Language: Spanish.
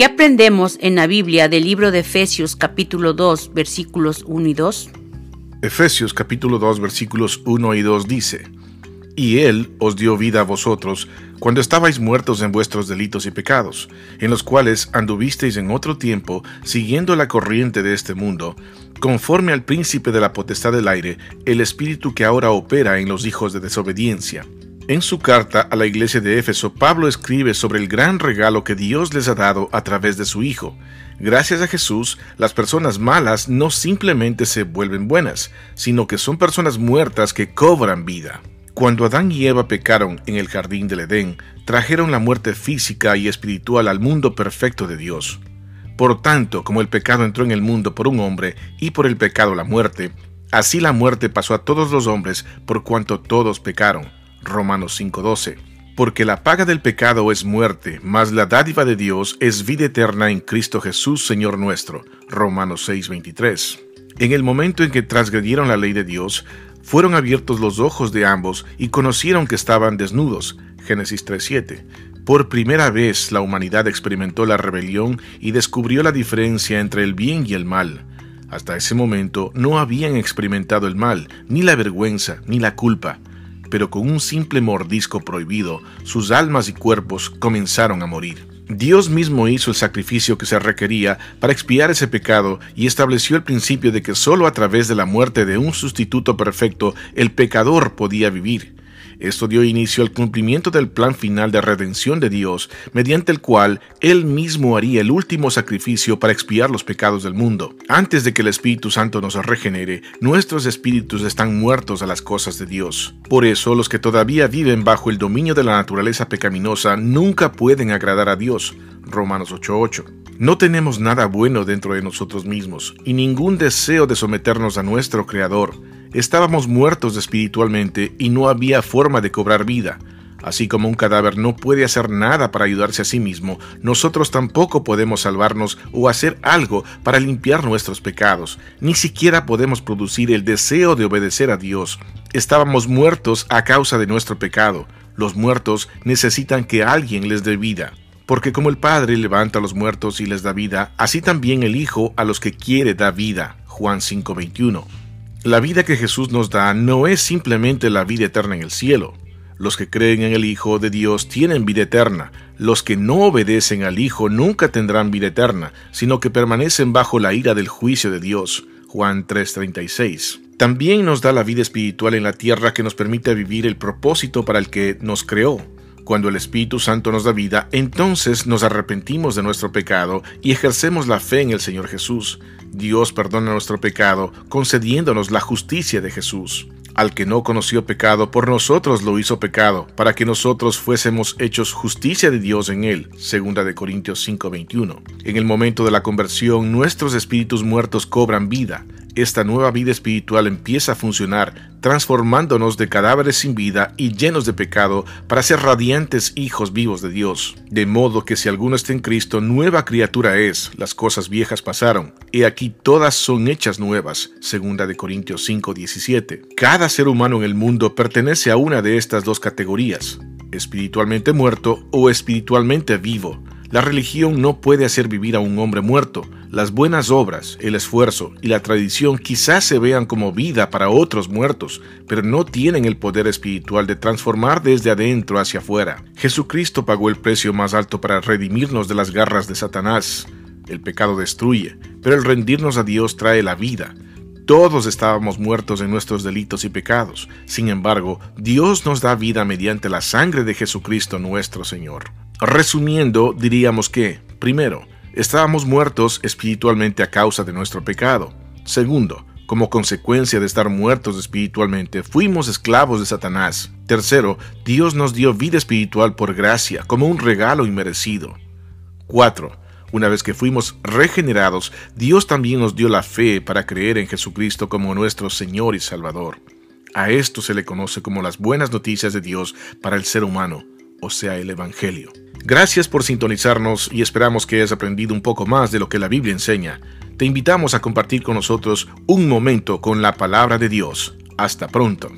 ¿Qué aprendemos en la Biblia del libro de Efesios capítulo 2 versículos 1 y 2? Efesios capítulo 2 versículos 1 y 2 dice, Y Él os dio vida a vosotros cuando estabais muertos en vuestros delitos y pecados, en los cuales anduvisteis en otro tiempo siguiendo la corriente de este mundo, conforme al príncipe de la potestad del aire, el espíritu que ahora opera en los hijos de desobediencia en su carta a la iglesia de Éfeso, Pablo escribe sobre el gran regalo que Dios les ha dado a través de su Hijo. Gracias a Jesús, las personas malas no simplemente se vuelven buenas, sino que son personas muertas que cobran vida. Cuando Adán y Eva pecaron en el jardín del Edén, trajeron la muerte física y espiritual al mundo perfecto de Dios. Por tanto, como el pecado entró en el mundo por un hombre y por el pecado la muerte, así la muerte pasó a todos los hombres por cuanto todos pecaron. Romanos 5:12. Porque la paga del pecado es muerte, mas la dádiva de Dios es vida eterna en Cristo Jesús, Señor nuestro. Romanos 6:23. En el momento en que transgredieron la ley de Dios, fueron abiertos los ojos de ambos y conocieron que estaban desnudos. Génesis 3:7. Por primera vez la humanidad experimentó la rebelión y descubrió la diferencia entre el bien y el mal. Hasta ese momento no habían experimentado el mal, ni la vergüenza, ni la culpa pero con un simple mordisco prohibido, sus almas y cuerpos comenzaron a morir. Dios mismo hizo el sacrificio que se requería para expiar ese pecado y estableció el principio de que sólo a través de la muerte de un sustituto perfecto el pecador podía vivir. Esto dio inicio al cumplimiento del plan final de redención de Dios, mediante el cual Él mismo haría el último sacrificio para expiar los pecados del mundo. Antes de que el Espíritu Santo nos regenere, nuestros espíritus están muertos a las cosas de Dios. Por eso, los que todavía viven bajo el dominio de la naturaleza pecaminosa nunca pueden agradar a Dios. Romanos 8:8. No tenemos nada bueno dentro de nosotros mismos y ningún deseo de someternos a nuestro Creador. Estábamos muertos espiritualmente y no había forma de cobrar vida. Así como un cadáver no puede hacer nada para ayudarse a sí mismo, nosotros tampoco podemos salvarnos o hacer algo para limpiar nuestros pecados. Ni siquiera podemos producir el deseo de obedecer a Dios. Estábamos muertos a causa de nuestro pecado. Los muertos necesitan que alguien les dé vida. Porque como el Padre levanta a los muertos y les da vida, así también el Hijo a los que quiere da vida. Juan 5:21. La vida que Jesús nos da no es simplemente la vida eterna en el cielo. Los que creen en el Hijo de Dios tienen vida eterna. Los que no obedecen al Hijo nunca tendrán vida eterna, sino que permanecen bajo la ira del juicio de Dios. Juan 3:36. También nos da la vida espiritual en la tierra que nos permite vivir el propósito para el que nos creó. Cuando el Espíritu Santo nos da vida, entonces nos arrepentimos de nuestro pecado y ejercemos la fe en el Señor Jesús. Dios perdona nuestro pecado, concediéndonos la justicia de Jesús. Al que no conoció pecado, por nosotros lo hizo pecado, para que nosotros fuésemos hechos justicia de Dios en él. De Corintios 5:21. En el momento de la conversión, nuestros espíritus muertos cobran vida esta nueva vida espiritual empieza a funcionar, transformándonos de cadáveres sin vida y llenos de pecado para ser radiantes hijos vivos de Dios. De modo que si alguno está en Cristo, nueva criatura es, las cosas viejas pasaron, y aquí todas son hechas nuevas. Segunda de Corintios 5:17. Cada ser humano en el mundo pertenece a una de estas dos categorías, espiritualmente muerto o espiritualmente vivo. La religión no puede hacer vivir a un hombre muerto. Las buenas obras, el esfuerzo y la tradición quizás se vean como vida para otros muertos, pero no tienen el poder espiritual de transformar desde adentro hacia afuera. Jesucristo pagó el precio más alto para redimirnos de las garras de Satanás. El pecado destruye, pero el rendirnos a Dios trae la vida. Todos estábamos muertos en nuestros delitos y pecados. Sin embargo, Dios nos da vida mediante la sangre de Jesucristo nuestro Señor. Resumiendo, diríamos que, primero, estábamos muertos espiritualmente a causa de nuestro pecado. Segundo, como consecuencia de estar muertos espiritualmente, fuimos esclavos de Satanás. Tercero, Dios nos dio vida espiritual por gracia, como un regalo inmerecido. Cuatro, Una vez que fuimos regenerados, Dios también nos dio la fe para creer en Jesucristo como nuestro Señor y Salvador. A esto se le conoce como las buenas noticias de Dios para el ser humano, o sea, el Evangelio. Gracias por sintonizarnos y esperamos que hayas aprendido un poco más de lo que la Biblia enseña. Te invitamos a compartir con nosotros un momento con la palabra de Dios. Hasta pronto.